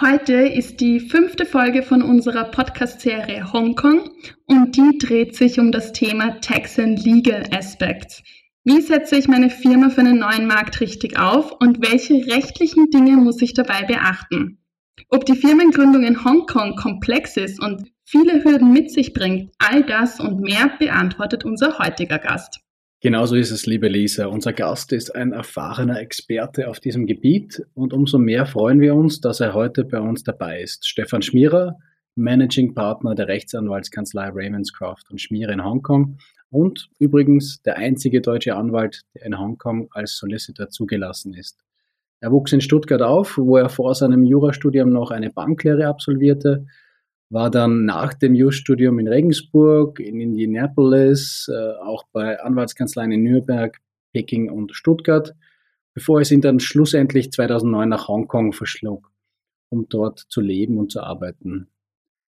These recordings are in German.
Heute ist die fünfte Folge von unserer Podcast-Serie Hongkong und die dreht sich um das Thema Tax and Legal Aspects. Wie setze ich meine Firma für einen neuen Markt richtig auf und welche rechtlichen Dinge muss ich dabei beachten? Ob die Firmengründung in Hongkong komplex ist und viele Hürden mit sich bringt, all das und mehr beantwortet unser heutiger Gast. Genauso ist es, liebe Lisa. Unser Gast ist ein erfahrener Experte auf diesem Gebiet und umso mehr freuen wir uns, dass er heute bei uns dabei ist. Stefan Schmierer, Managing Partner der Rechtsanwaltskanzlei Ravenscroft und Schmierer in Hongkong und übrigens der einzige deutsche Anwalt, der in Hongkong als Solicitor zugelassen ist. Er wuchs in Stuttgart auf, wo er vor seinem Jurastudium noch eine Banklehre absolvierte war dann nach dem Jus-Studium in Regensburg, in Indianapolis, äh, auch bei Anwaltskanzleien in Nürnberg, Peking und Stuttgart, bevor es ihn dann schlussendlich 2009 nach Hongkong verschlug, um dort zu leben und zu arbeiten.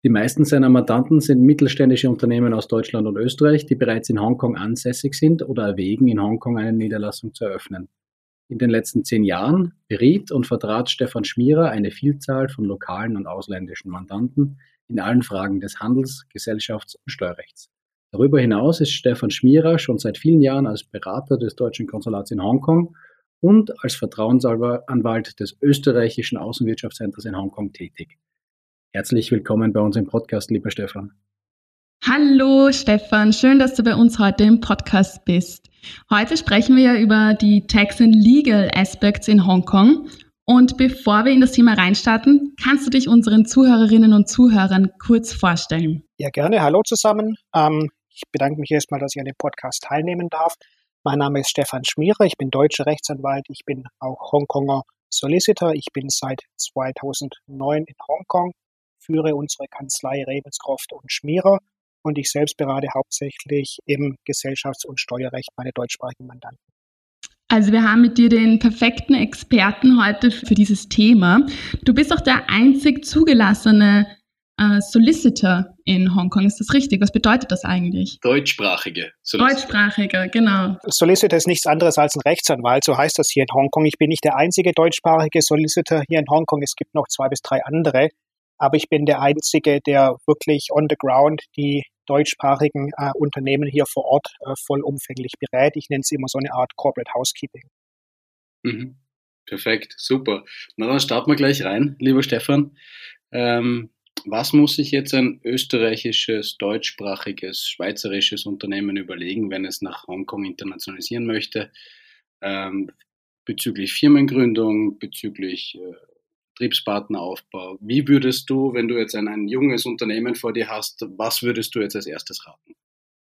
Die meisten seiner Mandanten sind mittelständische Unternehmen aus Deutschland und Österreich, die bereits in Hongkong ansässig sind oder erwägen, in Hongkong eine Niederlassung zu eröffnen. In den letzten zehn Jahren beriet und vertrat Stefan Schmierer eine Vielzahl von lokalen und ausländischen Mandanten in allen Fragen des Handels, Gesellschafts- und Steuerrechts. Darüber hinaus ist Stefan Schmierer schon seit vielen Jahren als Berater des deutschen Konsulats in Hongkong und als Vertrauensanwalt des österreichischen Außenwirtschaftscenters in Hongkong tätig. Herzlich willkommen bei uns im Podcast, lieber Stefan. Hallo Stefan, schön, dass du bei uns heute im Podcast bist. Heute sprechen wir über die Tax and Legal Aspects in Hongkong und bevor wir in das Thema reinstarten, kannst du dich unseren Zuhörerinnen und Zuhörern kurz vorstellen? Ja, gerne. Hallo zusammen. Ähm, ich bedanke mich erstmal, dass ich an dem Podcast teilnehmen darf. Mein Name ist Stefan Schmierer. Ich bin deutscher Rechtsanwalt. Ich bin auch Hongkonger Solicitor. Ich bin seit 2009 in Hongkong, führe unsere Kanzlei Ravenscroft und Schmierer und ich selbst berate hauptsächlich im Gesellschafts- und Steuerrecht meine deutschsprachigen Mandanten. Also wir haben mit dir den perfekten Experten heute für dieses Thema. Du bist auch der einzig zugelassene äh, Solicitor in Hongkong. Ist das richtig? Was bedeutet das eigentlich? Deutschsprachige. Solicitor. Deutschsprachige, genau. Solicitor ist nichts anderes als ein Rechtsanwalt, so heißt das hier in Hongkong. Ich bin nicht der einzige deutschsprachige Solicitor hier in Hongkong. Es gibt noch zwei bis drei andere. Aber ich bin der Einzige, der wirklich on the ground die deutschsprachigen äh, Unternehmen hier vor Ort äh, vollumfänglich berät. Ich nenne es immer so eine Art Corporate Housekeeping. Mhm. Perfekt, super. Na dann starten wir gleich rein, lieber Stefan. Ähm, was muss sich jetzt ein österreichisches, deutschsprachiges, schweizerisches Unternehmen überlegen, wenn es nach Hongkong internationalisieren möchte? Ähm, bezüglich Firmengründung, bezüglich äh, Betriebspartneraufbau. Wie würdest du, wenn du jetzt ein, ein junges Unternehmen vor dir hast, was würdest du jetzt als erstes raten?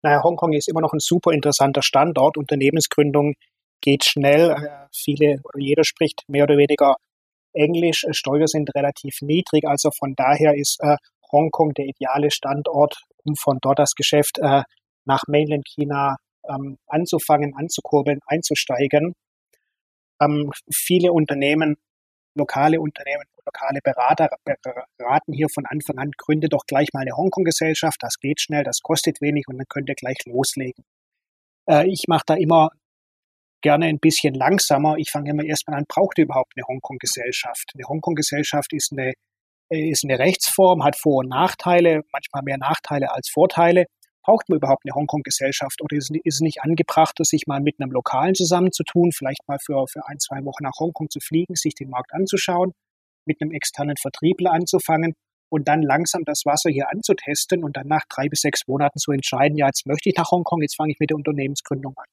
Naja, Hongkong ist immer noch ein super interessanter Standort. Unternehmensgründung geht schnell. Äh, viele, jeder spricht mehr oder weniger Englisch. Steuern sind relativ niedrig. Also von daher ist äh, Hongkong der ideale Standort, um von dort das Geschäft äh, nach Mainland China ähm, anzufangen, anzukurbeln, einzusteigen. Ähm, viele Unternehmen lokale Unternehmen, lokale Berater beraten hier von Anfang an, gründe doch gleich mal eine Hongkong-Gesellschaft, das geht schnell, das kostet wenig und dann könnt ihr gleich loslegen. Äh, ich mache da immer gerne ein bisschen langsamer. Ich fange immer erstmal an, braucht ihr überhaupt eine Hongkong-Gesellschaft? Eine Hongkong-Gesellschaft ist eine, äh, ist eine Rechtsform, hat Vor- und Nachteile, manchmal mehr Nachteile als Vorteile braucht man überhaupt eine Hongkong-Gesellschaft oder ist, es nicht angebracht, sich mal mit einem Lokalen zusammenzutun, vielleicht mal für, für ein, zwei Wochen nach Hongkong zu fliegen, sich den Markt anzuschauen, mit einem externen Vertriebler anzufangen und dann langsam das Wasser hier anzutesten und dann nach drei bis sechs Monaten zu entscheiden, ja, jetzt möchte ich nach Hongkong, jetzt fange ich mit der Unternehmensgründung an.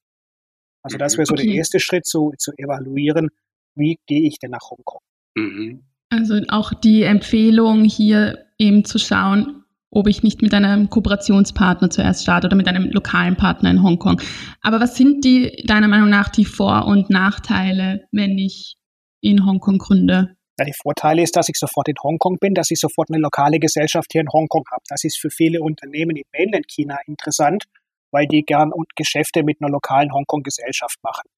Also das wäre so okay. der erste Schritt, zu, zu evaluieren, wie gehe ich denn nach Hongkong. Mhm. Also auch die Empfehlung hier eben zu schauen, ob ich nicht mit einem Kooperationspartner zuerst starte oder mit einem lokalen Partner in Hongkong. Aber was sind die deiner Meinung nach die Vor- und Nachteile, wenn ich in Hongkong gründe? Ja, die Vorteile ist, dass ich sofort in Hongkong bin, dass ich sofort eine lokale Gesellschaft hier in Hongkong habe. Das ist für viele Unternehmen in Mainland China interessant, weil die gern Geschäfte mit einer lokalen Hongkong-Gesellschaft machen.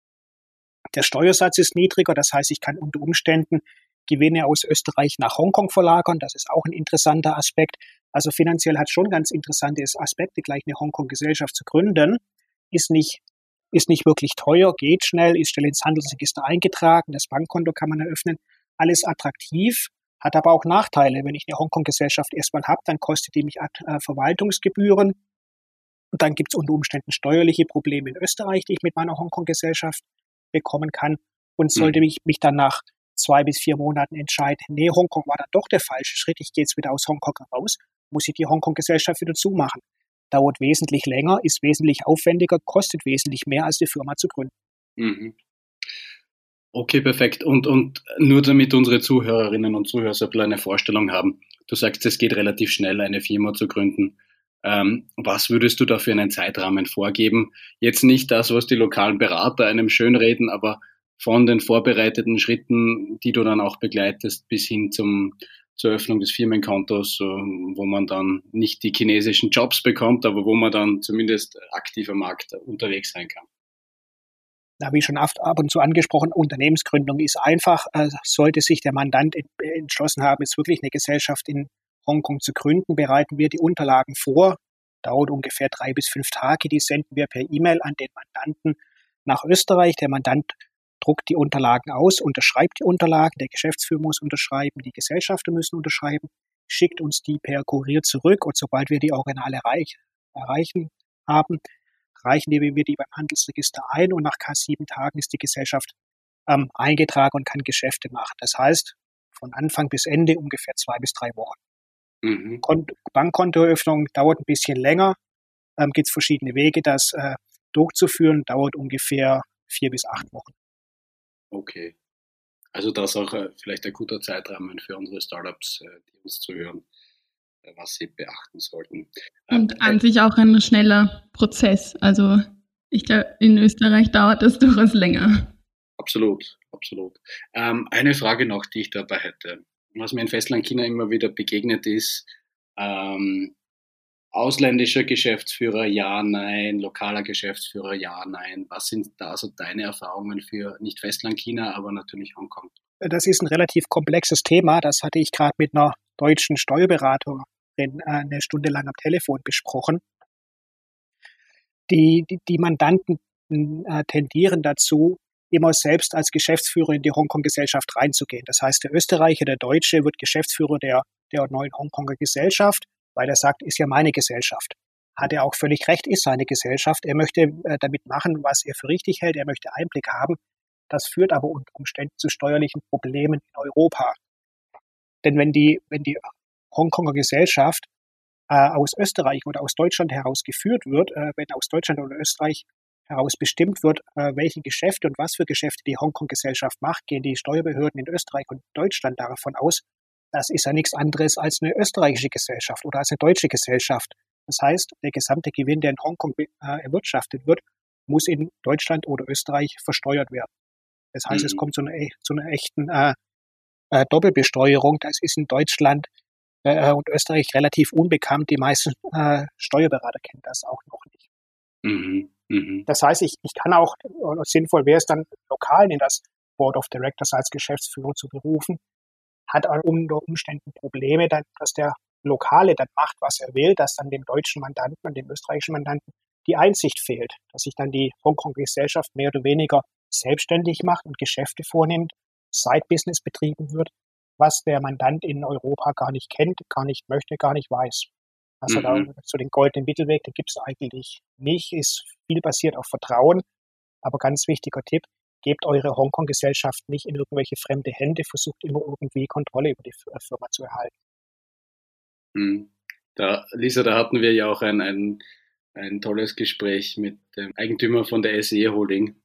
Der Steuersatz ist niedriger, das heißt, ich kann unter Umständen Gewinne aus Österreich nach Hongkong verlagern. Das ist auch ein interessanter Aspekt. Also finanziell hat schon ganz interessante Aspekte, gleich eine Hongkong-Gesellschaft zu gründen. Ist nicht, ist nicht wirklich teuer, geht schnell, ist schnell ins Handelsregister eingetragen, das Bankkonto kann man eröffnen. Alles attraktiv, hat aber auch Nachteile. Wenn ich eine Hongkong-Gesellschaft erstmal habe, dann kostet die mich äh, Verwaltungsgebühren. Und dann gibt es unter Umständen steuerliche Probleme in Österreich, die ich mit meiner Hongkong-Gesellschaft bekommen kann. Und sollte mhm. mich, mich dann nach zwei bis vier Monaten entscheiden, nee, Hongkong war dann doch der falsche Schritt, ich gehe jetzt wieder aus Hongkong raus, muss ich die Hongkong-Gesellschaft wieder zumachen. Dauert wesentlich länger, ist wesentlich aufwendiger, kostet wesentlich mehr, als die Firma zu gründen. Mhm. Okay, perfekt. Und, und nur damit unsere Zuhörerinnen und Zuhörer so eine Vorstellung haben. Du sagst, es geht relativ schnell, eine Firma zu gründen. Ähm, was würdest du da für einen Zeitrahmen vorgeben? Jetzt nicht das, was die lokalen Berater einem schönreden, aber von den vorbereiteten Schritten, die du dann auch begleitest, bis hin zum, zur Öffnung des Firmenkontos, wo man dann nicht die chinesischen Jobs bekommt, aber wo man dann zumindest aktiv am Markt unterwegs sein kann. Wie schon ab und zu angesprochen, Unternehmensgründung ist einfach. Äh, sollte sich der Mandant entschlossen haben, jetzt wirklich eine Gesellschaft in Hongkong zu gründen, bereiten wir die Unterlagen vor. Dauert ungefähr drei bis fünf Tage. Die senden wir per E-Mail an den Mandanten nach Österreich. Der Mandant druckt die Unterlagen aus, unterschreibt die Unterlagen, der Geschäftsführer muss unterschreiben, die Gesellschafter müssen unterschreiben, schickt uns die per Kurier zurück und sobald wir die Originale erreich, erreichen haben, reichen wir die beim Handelsregister ein und nach sieben Tagen ist die Gesellschaft ähm, eingetragen und kann Geschäfte machen. Das heißt, von Anfang bis Ende ungefähr zwei bis drei Wochen. Mhm. Bankkontoeröffnung dauert ein bisschen länger, ähm, gibt es verschiedene Wege, das äh, durchzuführen, dauert ungefähr vier bis acht Wochen. Okay. Also das auch äh, vielleicht ein guter Zeitrahmen für unsere Startups, äh, die uns zuhören, äh, was sie beachten sollten. Ähm, Und an sich auch ein schneller Prozess. Also ich glaube, in Österreich dauert das durchaus länger. Absolut, absolut. Ähm, eine Frage noch, die ich dabei hätte. Was mir in Festlandchina immer wieder begegnet ist, ähm, ausländischer Geschäftsführer, ja, nein, lokaler Geschäftsführer, ja, nein. Was sind da so deine Erfahrungen für nicht Festland China, aber natürlich Hongkong? Das ist ein relativ komplexes Thema. Das hatte ich gerade mit einer deutschen Steuerberaterin äh, eine Stunde lang am Telefon besprochen. Die, die, die Mandanten äh, tendieren dazu, immer selbst als Geschäftsführer in die Hongkong-Gesellschaft reinzugehen. Das heißt, der Österreicher, der Deutsche wird Geschäftsführer der, der neuen Hongkonger Gesellschaft weil er sagt, ist ja meine Gesellschaft. Hat er auch völlig recht, ist seine Gesellschaft. Er möchte äh, damit machen, was er für richtig hält. Er möchte Einblick haben. Das führt aber unter Umständen zu steuerlichen Problemen in Europa. Denn wenn die, wenn die Hongkonger Gesellschaft äh, aus Österreich oder aus Deutschland heraus geführt wird, äh, wenn aus Deutschland oder Österreich heraus bestimmt wird, äh, welche Geschäfte und was für Geschäfte die Hongkong-Gesellschaft macht, gehen die Steuerbehörden in Österreich und Deutschland davon aus, das ist ja nichts anderes als eine österreichische Gesellschaft oder als eine deutsche Gesellschaft. Das heißt, der gesamte Gewinn, der in Hongkong äh, erwirtschaftet wird, muss in Deutschland oder Österreich versteuert werden. Das heißt, mhm. es kommt zu einer, zu einer echten äh, äh, Doppelbesteuerung. Das ist in Deutschland äh, und Österreich relativ unbekannt. Die meisten äh, Steuerberater kennen das auch noch nicht. Mhm. Mhm. Das heißt, ich, ich kann auch, sinnvoll wäre es dann, lokal in das Board of Directors als Geschäftsführer zu berufen hat unter Umständen Probleme, dass der Lokale dann macht, was er will, dass dann dem deutschen Mandanten und dem österreichischen Mandanten die Einsicht fehlt, dass sich dann die Hongkong-Gesellschaft mehr oder weniger selbstständig macht und Geschäfte vornimmt, Side-Business betrieben wird, was der Mandant in Europa gar nicht kennt, gar nicht möchte, gar nicht weiß. Also mhm. da, so den goldenen Mittelweg, den gibt es eigentlich nicht, ist viel basiert auf Vertrauen. Aber ganz wichtiger Tipp, gebt eure Hongkong-Gesellschaft nicht in irgendwelche fremde Hände, versucht immer irgendwie Kontrolle über die Firma zu erhalten. Hm. Da, Lisa, da hatten wir ja auch ein, ein, ein tolles Gespräch mit dem Eigentümer von der SE Holding,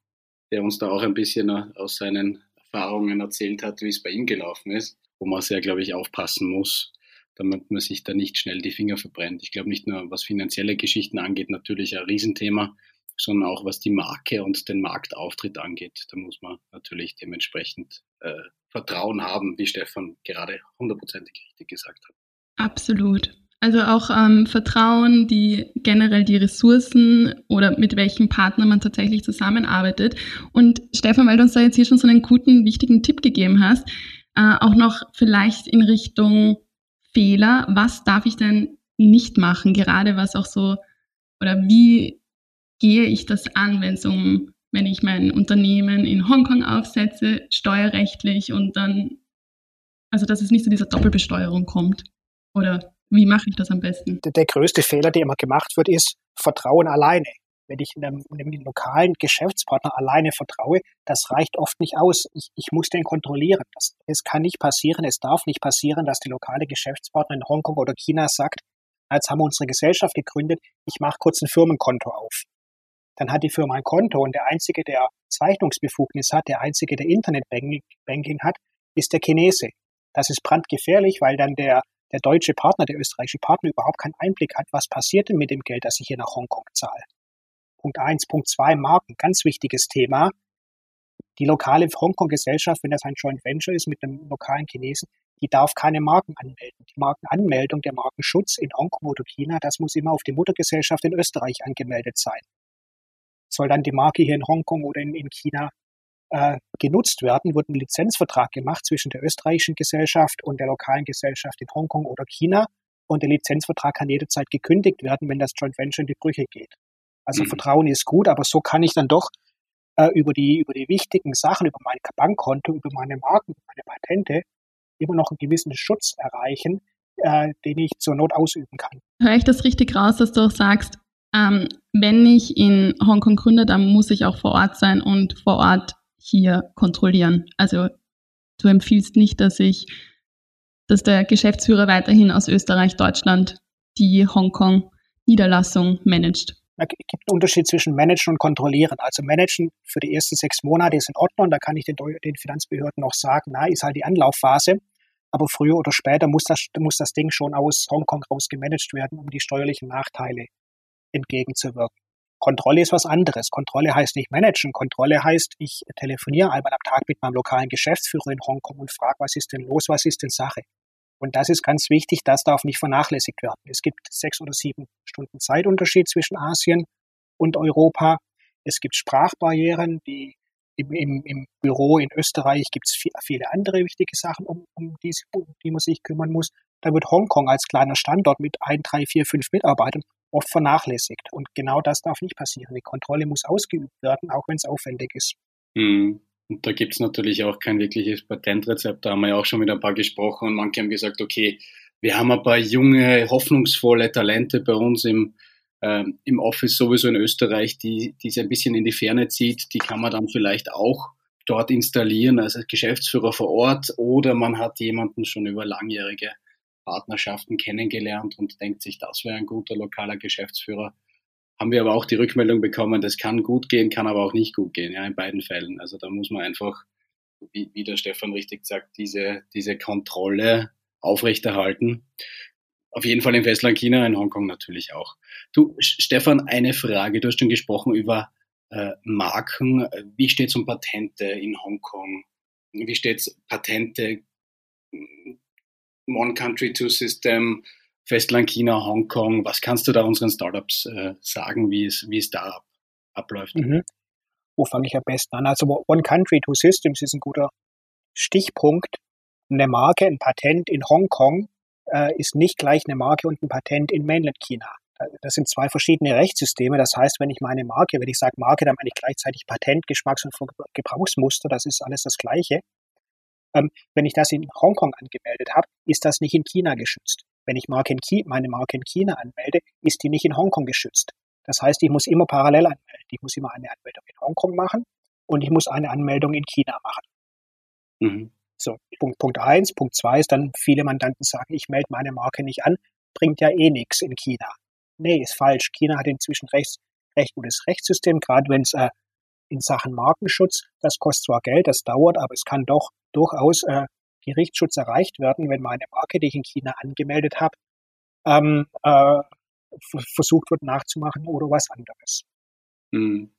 der uns da auch ein bisschen aus seinen Erfahrungen erzählt hat, wie es bei ihm gelaufen ist, wo man sehr, glaube ich, aufpassen muss, damit man sich da nicht schnell die Finger verbrennt. Ich glaube nicht nur, was finanzielle Geschichten angeht, natürlich ein Riesenthema, sondern auch was die Marke und den Marktauftritt angeht. Da muss man natürlich dementsprechend äh, Vertrauen haben, wie Stefan gerade hundertprozentig richtig gesagt hat. Absolut. Also auch ähm, Vertrauen, die generell die Ressourcen oder mit welchem Partner man tatsächlich zusammenarbeitet. Und Stefan, weil du uns da jetzt hier schon so einen guten, wichtigen Tipp gegeben hast, äh, auch noch vielleicht in Richtung Fehler. Was darf ich denn nicht machen? Gerade was auch so, oder wie gehe ich das an, wenn es um, wenn ich mein Unternehmen in Hongkong aufsetze, steuerrechtlich und dann, also dass es nicht zu dieser Doppelbesteuerung kommt? Oder wie mache ich das am besten? Der, der größte Fehler, der immer gemacht wird, ist Vertrauen alleine. Wenn ich einem, einem lokalen Geschäftspartner alleine vertraue, das reicht oft nicht aus. Ich, ich muss den kontrollieren. Das, es kann nicht passieren, es darf nicht passieren, dass der lokale Geschäftspartner in Hongkong oder China sagt, jetzt haben wir unsere Gesellschaft gegründet, ich mache kurz ein Firmenkonto auf. Dann hat die Firma ein Konto und der Einzige, der Zeichnungsbefugnis hat, der Einzige, der Internetbanking hat, ist der Chinese. Das ist brandgefährlich, weil dann der der deutsche Partner, der österreichische Partner überhaupt keinen Einblick hat, was passiert denn mit dem Geld, das ich hier nach Hongkong zahle. Punkt eins, Punkt zwei, Marken, ganz wichtiges Thema. Die lokale Hongkong-Gesellschaft, wenn das ein Joint Venture ist mit einem lokalen Chinesen, die darf keine Marken anmelden. Die Markenanmeldung, der Markenschutz in Hongkong oder China, das muss immer auf die Muttergesellschaft in Österreich angemeldet sein. Soll dann die Marke hier in Hongkong oder in, in China äh, genutzt werden, wird ein Lizenzvertrag gemacht zwischen der österreichischen Gesellschaft und der lokalen Gesellschaft in Hongkong oder China. Und der Lizenzvertrag kann jederzeit gekündigt werden, wenn das Joint Venture in die Brüche geht. Also mhm. Vertrauen ist gut, aber so kann ich dann doch äh, über, die, über die wichtigen Sachen, über mein Bankkonto, über meine Marken, über meine Patente immer noch einen gewissen Schutz erreichen, äh, den ich zur Not ausüben kann. Höre ich das richtig raus, dass du auch sagst, ähm, wenn ich in Hongkong gründe, dann muss ich auch vor Ort sein und vor Ort hier kontrollieren. Also du empfiehlst nicht, dass ich, dass der Geschäftsführer weiterhin aus Österreich, Deutschland die Hongkong-Niederlassung managt. Es gibt einen Unterschied zwischen managen und kontrollieren. Also managen für die ersten sechs Monate ist in Ordnung. Da kann ich den, den Finanzbehörden noch sagen, na, ist halt die Anlaufphase. Aber früher oder später muss das, muss das Ding schon aus Hongkong raus gemanagt werden, um die steuerlichen Nachteile entgegenzuwirken. Kontrolle ist was anderes. Kontrolle heißt nicht managen. Kontrolle heißt, ich telefoniere einmal am Tag mit meinem lokalen Geschäftsführer in Hongkong und frage, was ist denn los, was ist denn Sache? Und das ist ganz wichtig, das darf nicht vernachlässigt werden. Es gibt sechs oder sieben Stunden Zeitunterschied zwischen Asien und Europa. Es gibt Sprachbarrieren, die im, im, im Büro in Österreich gibt es viele andere wichtige Sachen, um, um, die, um die man sich kümmern muss. Da wird Hongkong als kleiner Standort mit ein, drei, vier, fünf Mitarbeitern oft vernachlässigt. Und genau das darf nicht passieren. Die Kontrolle muss ausgeübt werden, auch wenn es aufwendig ist. Mhm. Und da gibt es natürlich auch kein wirkliches Patentrezept. Da haben wir ja auch schon mit ein paar gesprochen und manche haben gesagt, okay, wir haben ein paar junge, hoffnungsvolle Talente bei uns im, äh, im Office sowieso in Österreich, die, die es ein bisschen in die Ferne zieht. Die kann man dann vielleicht auch dort installieren als Geschäftsführer vor Ort oder man hat jemanden schon über langjährige Partnerschaften kennengelernt und denkt sich, das wäre ein guter lokaler Geschäftsführer. Haben wir aber auch die Rückmeldung bekommen, das kann gut gehen, kann aber auch nicht gut gehen, ja, in beiden Fällen. Also da muss man einfach, wie, wie der Stefan richtig sagt, diese, diese Kontrolle aufrechterhalten. Auf jeden Fall im Festland China, in Hongkong natürlich auch. Du, Stefan, eine Frage. Du hast schon gesprochen über äh, Marken. Wie steht es um Patente in Hongkong? Wie steht es Patente One Country, Two System, Festland China, Hongkong. Was kannst du da unseren Startups äh, sagen, wie es, wie es da ab, abläuft? Mhm. Wo fange ich am besten an? Also One Country, Two Systems ist ein guter Stichpunkt. Eine Marke, ein Patent in Hongkong äh, ist nicht gleich eine Marke und ein Patent in Mainland China. Das sind zwei verschiedene Rechtssysteme. Das heißt, wenn ich meine Marke, wenn ich sage Marke, dann meine ich gleichzeitig Patent, Geschmacks- und Gebrauchsmuster. Das ist alles das Gleiche. Ähm, wenn ich das in Hongkong angemeldet habe, ist das nicht in China geschützt. Wenn ich Marke meine Marke in China anmelde, ist die nicht in Hongkong geschützt. Das heißt, ich muss immer parallel anmelden. Ich muss immer eine Anmeldung in Hongkong machen und ich muss eine Anmeldung in China machen. Mhm. So, Punkt, Punkt eins. Punkt zwei ist dann, viele Mandanten sagen, ich melde meine Marke nicht an, bringt ja eh nichts in China. Nee, ist falsch. China hat inzwischen recht, recht gutes Rechtssystem, gerade wenn es äh, in Sachen Markenschutz, das kostet zwar Geld, das dauert, aber es kann doch durchaus äh, Gerichtsschutz erreicht werden, wenn meine Marke, die ich in China angemeldet habe, ähm, äh, versucht wird nachzumachen oder was anderes. Mhm.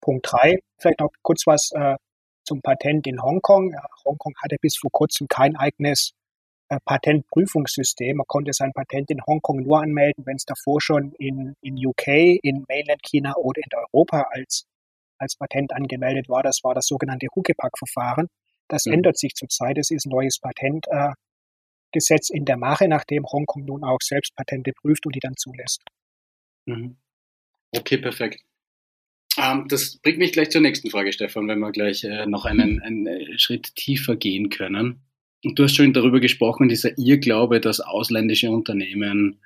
Punkt drei, vielleicht noch kurz was äh, zum Patent in Hongkong. Ja, Hongkong hatte bis vor kurzem kein eigenes äh, Patentprüfungssystem. Man konnte sein Patent in Hongkong nur anmelden, wenn es davor schon in, in UK, in Mainland China oder in Europa als, als Patent angemeldet war. Das war das sogenannte Huckepack-Verfahren. Das mhm. ändert sich zurzeit. Es ist ein neues Patentgesetz äh, in der Mache, nachdem Hongkong nun auch selbst Patente prüft und die dann zulässt. Mhm. Okay, perfekt. Ähm, das bringt mich gleich zur nächsten Frage, Stefan, wenn wir gleich äh, noch einen, einen äh, Schritt tiefer gehen können. Und du hast schon darüber gesprochen, dieser Irrglaube, dass ausländische Unternehmen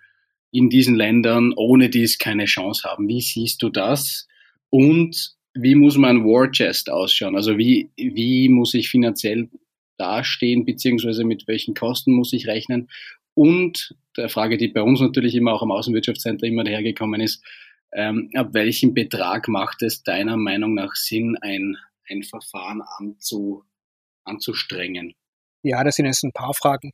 in diesen Ländern ohne dies keine Chance haben. Wie siehst du das? Und wie muss mein War Chest ausschauen? Also wie, wie muss ich finanziell dastehen, beziehungsweise mit welchen Kosten muss ich rechnen? Und der Frage, die bei uns natürlich immer auch am Außenwirtschaftscenter immer dahergekommen ist, ähm, ab welchem Betrag macht es deiner Meinung nach Sinn, ein, ein Verfahren anzu, anzustrengen? Ja, das sind jetzt ein paar Fragen.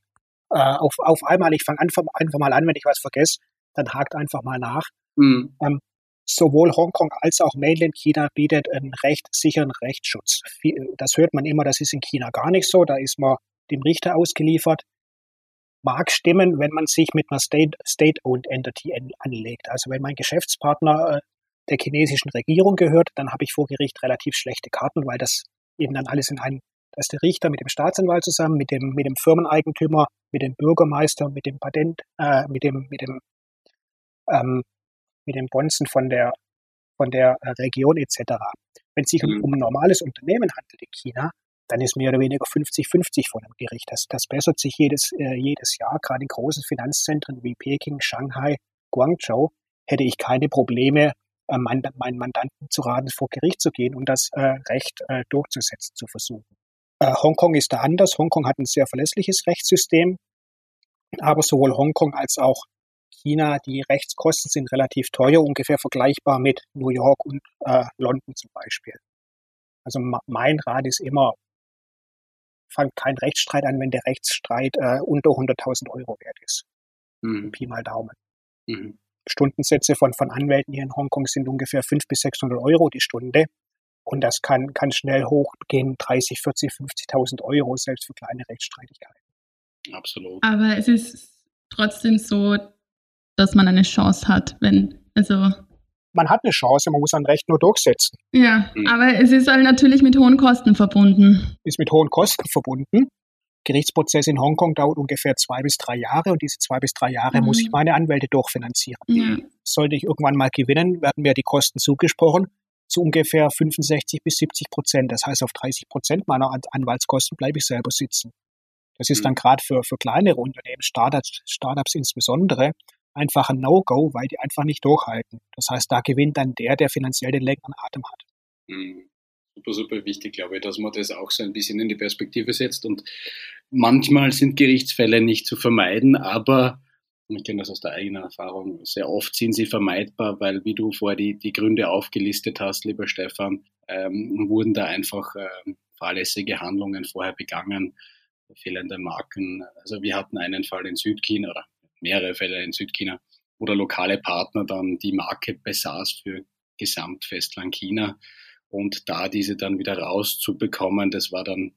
Äh, auf, auf einmal, ich fange einfach, einfach mal an, wenn ich was vergesse, dann hakt einfach mal nach. Mhm. Ähm, sowohl Hongkong als auch Mainland China bietet einen recht sicheren Rechtsschutz. Das hört man immer, das ist in China gar nicht so. Da ist man dem Richter ausgeliefert. Mag stimmen, wenn man sich mit einer State-owned Entity anlegt. Also wenn mein Geschäftspartner äh, der chinesischen Regierung gehört, dann habe ich vor Gericht relativ schlechte Karten, weil das eben dann alles in einem, da ist der Richter mit dem Staatsanwalt zusammen, mit dem, mit dem Firmeneigentümer, mit dem Bürgermeister, mit dem Patent, äh, mit dem, mit dem ähm, mit den Bonzen von der, von der äh, Region etc. Wenn es sich mhm. um, ein normales Unternehmen handelt in China, dann ist mehr oder weniger 50-50 von dem Gericht. Das, das bessert sich jedes, äh, jedes Jahr, gerade in großen Finanzzentren wie Peking, Shanghai, Guangzhou, hätte ich keine Probleme, äh, mein, meinen Mandanten zu raten, vor Gericht zu gehen und das äh, Recht äh, durchzusetzen, zu versuchen. Äh, Hongkong ist da anders. Hongkong hat ein sehr verlässliches Rechtssystem, aber sowohl Hongkong als auch China, die Rechtskosten sind relativ teuer, ungefähr vergleichbar mit New York und äh, London zum Beispiel. Also mein Rat ist immer, fangt kein Rechtsstreit an, wenn der Rechtsstreit äh, unter 100.000 Euro wert ist. Mhm. Pi mal Daumen. Mhm. Stundensätze von, von Anwälten hier in Hongkong sind ungefähr 500 bis 600 Euro die Stunde. Und das kann, kann schnell hochgehen, 30, 40, 50.000 Euro, selbst für kleine Rechtsstreitigkeiten. Absolut. Aber es ist trotzdem so, dass man eine Chance hat, wenn, also. Man hat eine Chance, man muss ein Recht nur durchsetzen. Ja, mhm. aber es ist halt natürlich mit hohen Kosten verbunden. Ist mit hohen Kosten verbunden. Gerichtsprozess in Hongkong dauert ungefähr zwei bis drei Jahre und diese zwei bis drei Jahre mhm. muss ich meine Anwälte durchfinanzieren. Ja. Sollte ich irgendwann mal gewinnen, werden mir die Kosten zugesprochen zu ungefähr 65 bis 70 Prozent. Das heißt, auf 30 Prozent meiner Anwaltskosten bleibe ich selber sitzen. Das ist mhm. dann gerade für, für kleinere Unternehmen, Startups, Startups insbesondere, einfach ein No-Go, weil die einfach nicht durchhalten. Das heißt, da gewinnt dann der, der finanziell den längeren Atem hat. Mhm. Super, super wichtig, glaube ich, dass man das auch so ein bisschen in die Perspektive setzt. Und manchmal sind Gerichtsfälle nicht zu vermeiden, aber ich kenne das aus der eigenen Erfahrung, sehr oft sind sie vermeidbar, weil, wie du vorher die, die Gründe aufgelistet hast, lieber Stefan, ähm, wurden da einfach äh, fahrlässige Handlungen vorher begangen, fehlende Marken. Also wir hatten einen Fall in Südchina oder mehrere Fälle in Südchina, wo der lokale Partner dann die Marke besaß für Gesamtfestland China und da diese dann wieder rauszubekommen, das war dann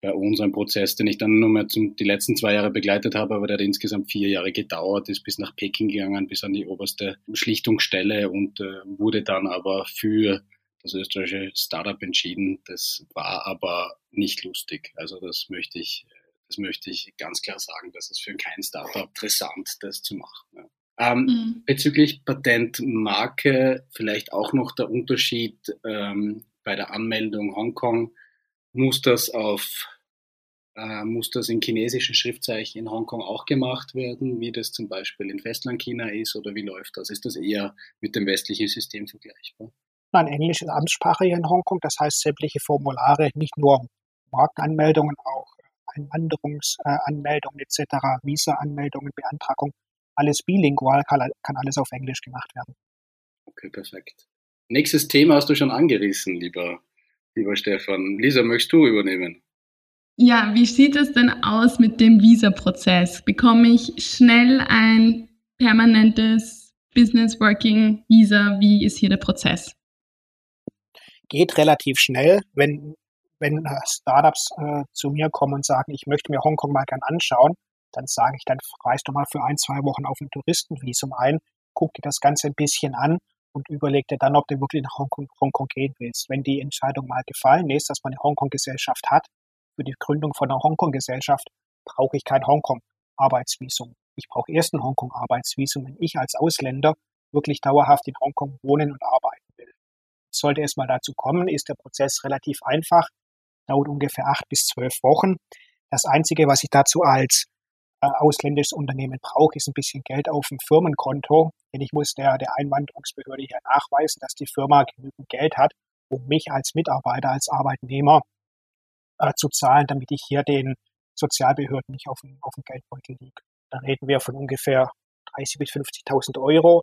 bei uns ein Prozess, den ich dann nur mehr zum, die letzten zwei Jahre begleitet habe, aber der hat insgesamt vier Jahre gedauert, ist bis nach Peking gegangen, bis an die oberste Schlichtungsstelle und äh, wurde dann aber für das österreichische Startup entschieden. Das war aber nicht lustig. Also das möchte ich das möchte ich ganz klar sagen, dass es für kein Startup interessant, das zu machen. Ja. Ähm, mhm. Bezüglich Patentmarke vielleicht auch noch der Unterschied ähm, bei der Anmeldung Hongkong. Muss das auf äh, muss das in chinesischen Schriftzeichen in Hongkong auch gemacht werden, wie das zum Beispiel in Festlandchina ist oder wie läuft das? Ist das eher mit dem westlichen System vergleichbar? Nein, Englisch ist Amtssprache hier in Hongkong. Das heißt, sämtliche Formulare, nicht nur Markenanmeldungen, auch Einwanderungsanmeldungen etc., Visa-Anmeldungen, Beantragung alles bilingual, kann, kann alles auf Englisch gemacht werden. Okay, perfekt. Nächstes Thema hast du schon angerissen, lieber, lieber Stefan. Lisa, möchtest du übernehmen? Ja, wie sieht es denn aus mit dem Visa-Prozess? Bekomme ich schnell ein permanentes Business Working Visa? Wie ist hier der Prozess? Geht relativ schnell, wenn, wenn äh, Startups äh, zu mir kommen und sagen, ich möchte mir Hongkong mal gern anschauen, dann sage ich, dann reist du mal für ein, zwei Wochen auf ein Touristenvisum ein, guck dir das Ganze ein bisschen an und überleg dir dann, ob du wirklich nach Hongkong, Hongkong gehen willst. Wenn die Entscheidung mal gefallen ist, dass man eine Hongkong-Gesellschaft hat, für die Gründung von einer Hongkong-Gesellschaft brauche ich kein Hongkong-Arbeitsvisum. Ich brauche erst ein Hongkong-Arbeitsvisum, wenn ich als Ausländer wirklich dauerhaft in Hongkong wohnen und arbeiten will. Sollte es mal dazu kommen, ist der Prozess relativ einfach, dauert ungefähr acht bis zwölf Wochen. Das Einzige, was ich dazu als äh, ausländisches Unternehmen brauche, ist ein bisschen Geld auf dem Firmenkonto, denn ich muss der, der Einwanderungsbehörde hier nachweisen, dass die Firma genügend Geld hat, um mich als Mitarbeiter, als Arbeitnehmer äh, zu zahlen, damit ich hier den Sozialbehörden nicht auf dem, auf dem Geldbeutel liege. Da reden wir von ungefähr 30.000 bis 50.000 Euro,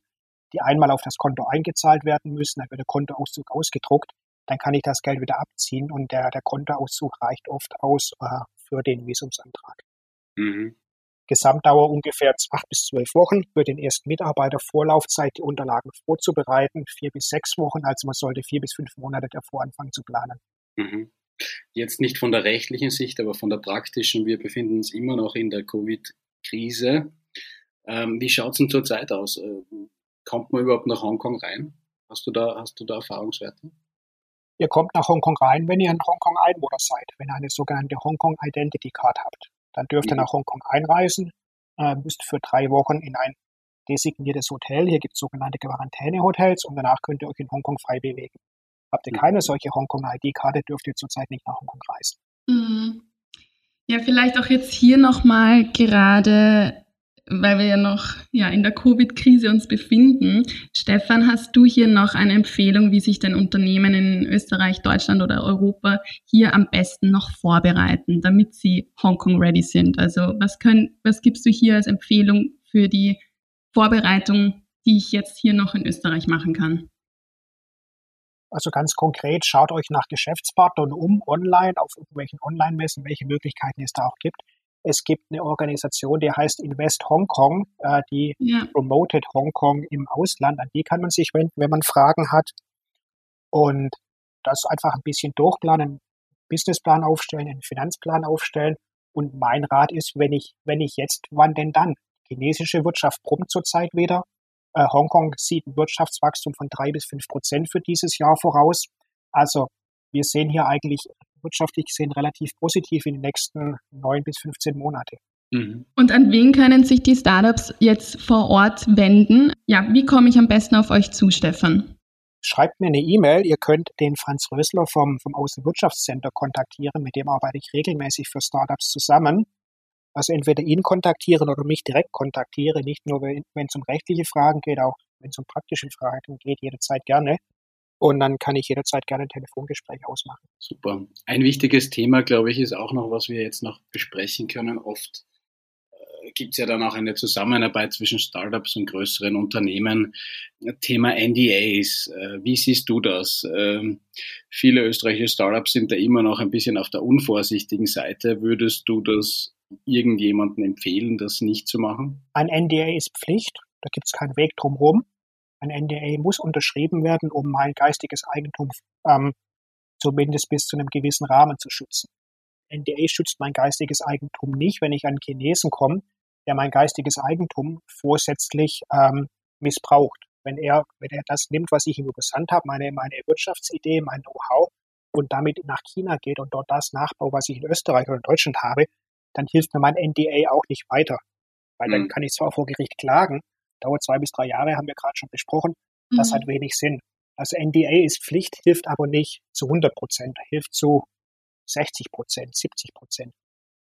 die einmal auf das Konto eingezahlt werden müssen. Dann wird der Kontoauszug ausgedruckt. Dann kann ich das Geld wieder abziehen und der, der Kontoauszug reicht oft aus äh, für den Visumsantrag. Mhm. Gesamtdauer ungefähr acht bis zwölf Wochen für den ersten Mitarbeiter Vorlaufzeit, die Unterlagen vorzubereiten, vier bis sechs Wochen. Also man sollte vier bis fünf Monate davor anfangen zu planen. Mhm. Jetzt nicht von der rechtlichen Sicht, aber von der praktischen. Wir befinden uns immer noch in der Covid-Krise. Ähm, wie schaut es denn zurzeit aus? Äh, kommt man überhaupt nach Hongkong rein? Hast du da, hast du da Erfahrungswerte? Ihr kommt nach Hongkong rein, wenn ihr ein Hongkong-Einwohner seid, wenn ihr eine sogenannte Hongkong Identity Card habt. Dann dürft ihr mhm. nach Hongkong einreisen, äh, müsst für drei Wochen in ein designiertes Hotel. Hier gibt es sogenannte Quarantänehotels und danach könnt ihr euch in Hongkong frei bewegen. Habt ihr keine solche Hongkong-ID-Karte, dürft ihr zurzeit nicht nach Hongkong reisen. Mhm. Ja, vielleicht auch jetzt hier nochmal gerade, weil wir ja noch ja, in der Covid-Krise uns befinden. Stefan, hast du hier noch eine Empfehlung, wie sich denn Unternehmen in Österreich, Deutschland oder Europa hier am besten noch vorbereiten, damit sie Hongkong-ready sind? Also was, können, was gibst du hier als Empfehlung für die Vorbereitung, die ich jetzt hier noch in Österreich machen kann? Also ganz konkret, schaut euch nach Geschäftspartnern um, online, auf irgendwelchen Online-Messen, welche Möglichkeiten es da auch gibt. Es gibt eine Organisation, die heißt Invest Hong Kong, äh, die ja. promotet Hongkong im Ausland. An die kann man sich wenden, wenn man Fragen hat. Und das einfach ein bisschen durchplanen, einen Businessplan aufstellen, einen Finanzplan aufstellen. Und mein Rat ist, wenn ich, wenn ich jetzt, wann denn dann? Die chinesische Wirtschaft brummt zurzeit wieder. Äh, Hongkong sieht ein Wirtschaftswachstum von drei bis fünf Prozent für dieses Jahr voraus. Also wir sehen hier eigentlich wirtschaftlich gesehen relativ positiv in den nächsten neun bis 15 Monate. Mhm. Und an wen können sich die Startups jetzt vor Ort wenden? Ja, wie komme ich am besten auf euch zu, Stefan? Schreibt mir eine E-Mail. Ihr könnt den Franz Rösler vom, vom Außenwirtschaftscenter kontaktieren. Mit dem arbeite ich regelmäßig für Startups zusammen. Also entweder ihn kontaktieren oder mich direkt kontaktieren, nicht nur wenn es um rechtliche Fragen geht, auch wenn es um praktische Fragen geht, jederzeit gerne. Und dann kann ich jederzeit gerne ein Telefongespräch ausmachen. Super. Ein wichtiges Thema, glaube ich, ist auch noch, was wir jetzt noch besprechen können. Oft äh, gibt es ja dann auch eine Zusammenarbeit zwischen Startups und größeren Unternehmen. Thema NDAs. Äh, wie siehst du das? Ähm, viele österreichische Startups sind da immer noch ein bisschen auf der unvorsichtigen Seite. Würdest du das irgendjemanden empfehlen, das nicht zu machen? Ein NDA ist Pflicht, da gibt es keinen Weg drumherum. Ein NDA muss unterschrieben werden, um mein geistiges Eigentum ähm, zumindest bis zu einem gewissen Rahmen zu schützen. NDA schützt mein geistiges Eigentum nicht, wenn ich an Chinesen komme, der mein geistiges Eigentum vorsätzlich ähm, missbraucht. Wenn er, wenn er das nimmt, was ich ihm übersandt habe, meine, meine Wirtschaftsidee, mein Know-how und damit nach China geht und dort das nachbaut, was ich in Österreich oder in Deutschland habe, dann hilft mir mein NDA auch nicht weiter. Weil mhm. dann kann ich zwar vor Gericht klagen, dauert zwei bis drei Jahre, haben wir gerade schon besprochen, mhm. das hat wenig Sinn. Also NDA ist Pflicht, hilft aber nicht zu 100 Prozent, hilft zu 60 Prozent, 70 Prozent.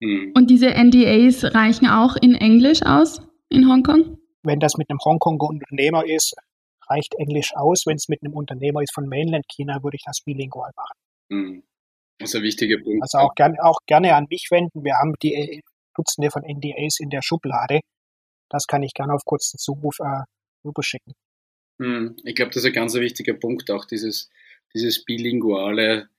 Mhm. Und diese NDAs reichen auch in Englisch aus in Hongkong? Wenn das mit einem Hongkonger Unternehmer ist, reicht Englisch aus. Wenn es mit einem Unternehmer ist von Mainland China, würde ich das bilingual machen. Mhm. Das ist ein wichtiger Punkt. Also auch, gern, auch gerne an mich wenden. Wir haben die äh, Dutzende von NDAs in der Schublade. Das kann ich gerne auf kurzen Zuruf äh, rüberschicken. Hm, ich glaube, das ist ein ganz wichtiger Punkt, auch dieses, dieses bilinguale,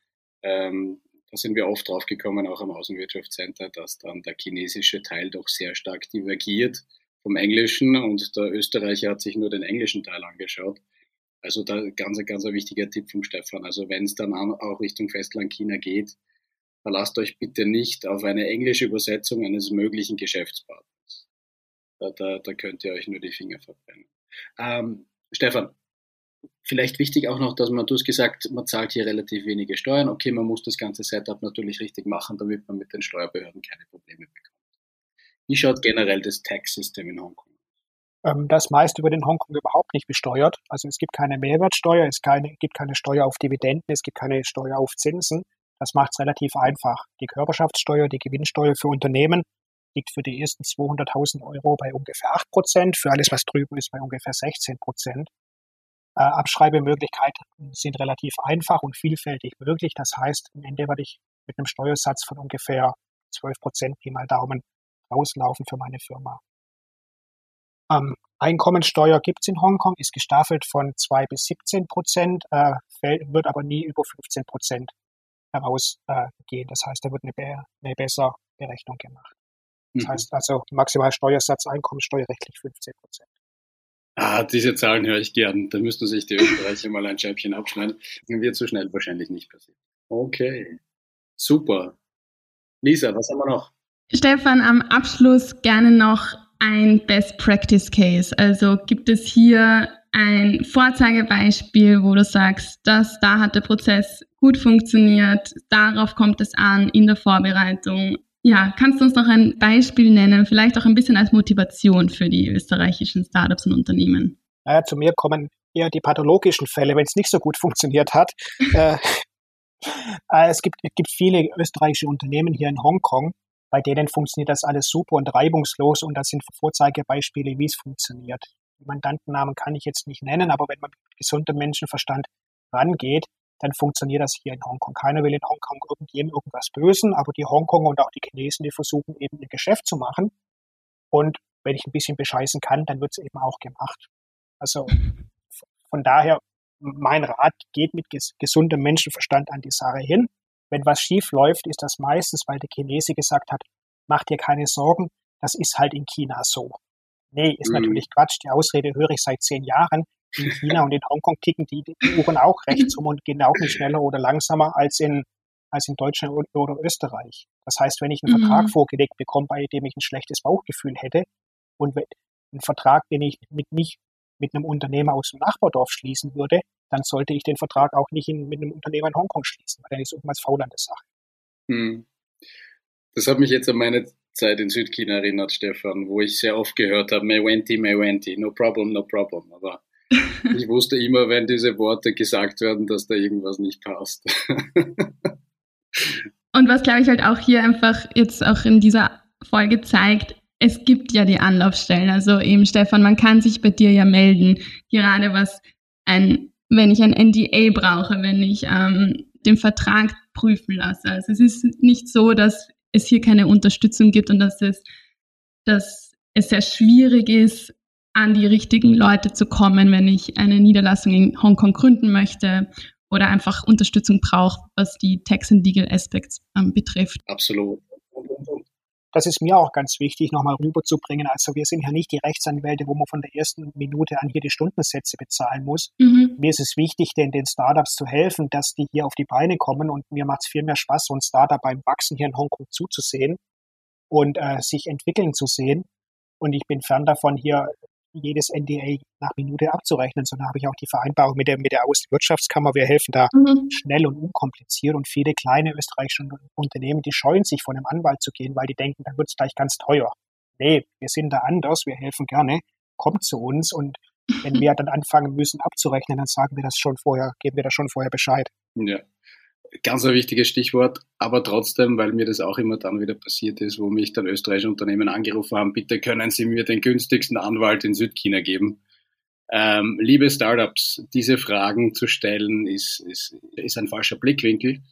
ähm, da sind wir oft drauf gekommen, auch am Außenwirtschaftscenter, dass dann der chinesische Teil doch sehr stark divergiert vom Englischen und der Österreicher hat sich nur den englischen Teil angeschaut. Also da ganz, ganz ein wichtiger Tipp vom Stefan. Also wenn es dann auch Richtung Festland China geht, verlasst euch bitte nicht auf eine englische Übersetzung eines möglichen Geschäftspartners. Da, da, könnt ihr euch nur die Finger verbrennen. Ähm, Stefan, vielleicht wichtig auch noch, dass man, du hast gesagt, man zahlt hier relativ wenige Steuern. Okay, man muss das ganze Setup natürlich richtig machen, damit man mit den Steuerbehörden keine Probleme bekommt. Wie schaut generell das Tax-System in Hongkong ähm, das meist über den Hongkong überhaupt nicht besteuert. Also es gibt keine Mehrwertsteuer, es keine, gibt keine Steuer auf Dividenden, es gibt keine Steuer auf Zinsen. Das macht es relativ einfach. Die Körperschaftssteuer, die Gewinnsteuer für Unternehmen liegt für die ersten 200.000 Euro bei ungefähr 8 Prozent, für alles, was drüber ist, bei ungefähr 16 Prozent. Äh, Abschreibemöglichkeiten sind relativ einfach und vielfältig möglich. Das heißt, am Ende werde ich mit einem Steuersatz von ungefähr 12 Prozent, Pi mal Daumen, rauslaufen für meine Firma. Ähm, Einkommensteuer gibt es in Hongkong, ist gestaffelt von 2 bis 17 Prozent, äh, wird aber nie über 15 Prozent herausgehen. Äh, das heißt, da wird eine, eine bessere Berechnung gemacht. Das mhm. heißt also maximal Steuersatz einkommensteuerrechtlich 15 Prozent. Ah, diese Zahlen höre ich gern. Da müssten sich die Österreicher mal ein Scheibchen abschneiden. Das wird so schnell wahrscheinlich nicht passieren. Okay, super. Lisa, was haben wir noch? Stefan, am Abschluss gerne noch ein Best Practice Case? Also gibt es hier ein Vorzeigebeispiel, wo du sagst, dass da hat der Prozess gut funktioniert, darauf kommt es an in der Vorbereitung. Ja, kannst du uns noch ein Beispiel nennen, vielleicht auch ein bisschen als Motivation für die österreichischen Startups und Unternehmen? Naja, zu mir kommen eher die pathologischen Fälle, wenn es nicht so gut funktioniert hat. äh, äh es, gibt, es gibt viele österreichische Unternehmen hier in Hongkong, bei denen funktioniert das alles super und reibungslos und das sind Vorzeigebeispiele, wie es funktioniert. Die Mandantennamen kann ich jetzt nicht nennen, aber wenn man mit gesundem Menschenverstand rangeht, dann funktioniert das hier in Hongkong. Keiner will in Hongkong irgendjemandem irgendwas Bösen, aber die Hongkonger und auch die Chinesen, die versuchen eben ihr Geschäft zu machen. Und wenn ich ein bisschen bescheißen kann, dann wird es eben auch gemacht. Also von daher, mein Rat geht mit gesundem Menschenverstand an die Sache hin. Wenn was schief läuft, ist das meistens, weil der Chinese gesagt hat, mach dir keine Sorgen, das ist halt in China so. Nee, ist mhm. natürlich Quatsch. Die Ausrede höre ich seit zehn Jahren. In China und in Hongkong ticken die, Uhren auch rechts um und gehen auch nicht schneller oder langsamer als in, als in Deutschland oder Österreich. Das heißt, wenn ich einen mhm. Vertrag vorgelegt bekomme, bei dem ich ein schlechtes Bauchgefühl hätte und einen Vertrag, den ich mit nicht mit einem Unternehmer aus dem Nachbardorf schließen würde, dann sollte ich den Vertrag auch nicht in, mit einem Unternehmer in Hongkong schließen, weil dann ist irgendwas faul an der Sache. Hm. Das hat mich jetzt an meine Zeit in Südchina erinnert, Stefan, wo ich sehr oft gehört habe, Mewenti, Mewenti, no problem, no problem. Aber ich wusste immer, wenn diese Worte gesagt werden, dass da irgendwas nicht passt. Und was, glaube ich, halt auch hier einfach jetzt auch in dieser Folge zeigt, es gibt ja die Anlaufstellen. Also eben, Stefan, man kann sich bei dir ja melden, gerade was ein wenn ich ein NDA brauche, wenn ich ähm, den Vertrag prüfen lasse. Also es ist nicht so, dass es hier keine Unterstützung gibt und dass es, dass es sehr schwierig ist, an die richtigen Leute zu kommen, wenn ich eine Niederlassung in Hongkong gründen möchte oder einfach Unterstützung brauche, was die Tax and Legal Aspects ähm, betrifft. Absolut das ist mir auch ganz wichtig, nochmal rüberzubringen. Also wir sind ja nicht die Rechtsanwälte, wo man von der ersten Minute an hier die Stundensätze bezahlen muss. Mhm. Mir ist es wichtig, den, den Startups zu helfen, dass die hier auf die Beine kommen und mir macht es viel mehr Spaß, so ein Startup beim Wachsen hier in Hongkong zuzusehen und äh, sich entwickeln zu sehen. Und ich bin fern davon, hier jedes NDA nach Minute abzurechnen, sondern habe ich auch die Vereinbarung mit der, mit der Wirtschaftskammer. Wir helfen da mhm. schnell und unkompliziert und viele kleine österreichische Unternehmen, die scheuen sich von einem Anwalt zu gehen, weil die denken, dann wird es gleich ganz teuer. Nee, wir sind da anders, wir helfen gerne, kommt zu uns und wenn wir dann anfangen müssen abzurechnen, dann sagen wir das schon vorher, geben wir das schon vorher Bescheid. Ja, ganz ein wichtiges Stichwort, aber trotzdem, weil mir das auch immer dann wieder passiert ist, wo mich dann österreichische Unternehmen angerufen haben, bitte können Sie mir den günstigsten Anwalt in Südchina geben. Ähm, liebe Startups, diese Fragen zu stellen, ist, ist, ist ein falscher Blickwinkel.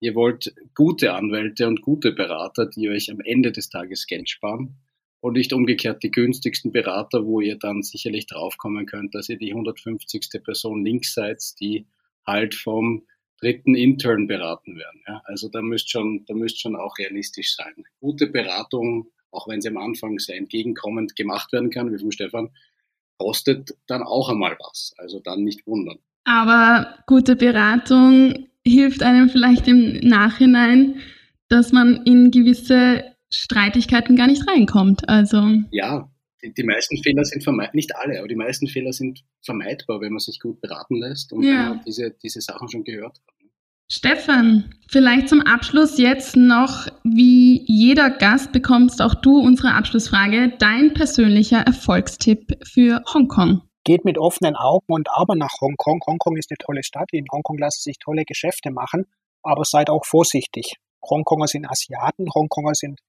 Ihr wollt gute Anwälte und gute Berater, die euch am Ende des Tages Geld sparen. und nicht umgekehrt die günstigsten Berater, wo ihr dann sicherlich draufkommen könnt, dass ihr die 150. Person links seid, die halt vom dritten Intern beraten werden. Ja? Also da müsst schon, da müsst schon auch realistisch sein. Gute Beratung, auch wenn sie am Anfang sehr entgegenkommend gemacht werden kann, wie vom Stefan, kostet dann auch einmal was. Also dann nicht wundern. Aber gute Beratung hilft einem vielleicht im Nachhinein, dass man in gewisse Streitigkeiten gar nicht reinkommt. Also ja, die, die meisten Fehler sind vermeidbar, nicht alle, aber die meisten Fehler sind vermeidbar, wenn man sich gut beraten lässt und ja. wenn man diese, diese Sachen schon gehört hat. Stefan, vielleicht zum Abschluss jetzt noch, wie jeder Gast bekommst auch du unsere Abschlussfrage, dein persönlicher Erfolgstipp für Hongkong. Geht mit offenen Augen und aber nach Hongkong. Hongkong ist eine tolle Stadt. In Hongkong lassen sich tolle Geschäfte machen, aber seid auch vorsichtig. Hongkonger sind Asiaten, Hongkonger sind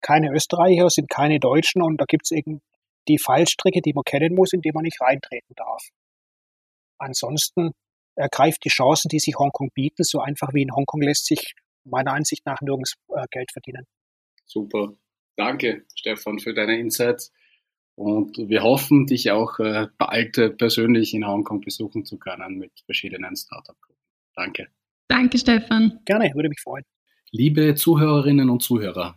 keine Österreicher, sind keine Deutschen und da gibt es eben die Fallstricke, die man kennen muss, in die man nicht reintreten darf. Ansonsten ergreift die Chancen, die sich Hongkong bieten. So einfach wie in Hongkong lässt sich meiner Ansicht nach nirgends äh, Geld verdienen. Super. Danke, Stefan, für deine Insights. Und wir hoffen, dich auch äh, bald äh, persönlich in Hongkong besuchen zu können mit verschiedenen Startup-Gruppen. Danke. Danke, Stefan. Gerne, würde mich freuen. Liebe Zuhörerinnen und Zuhörer,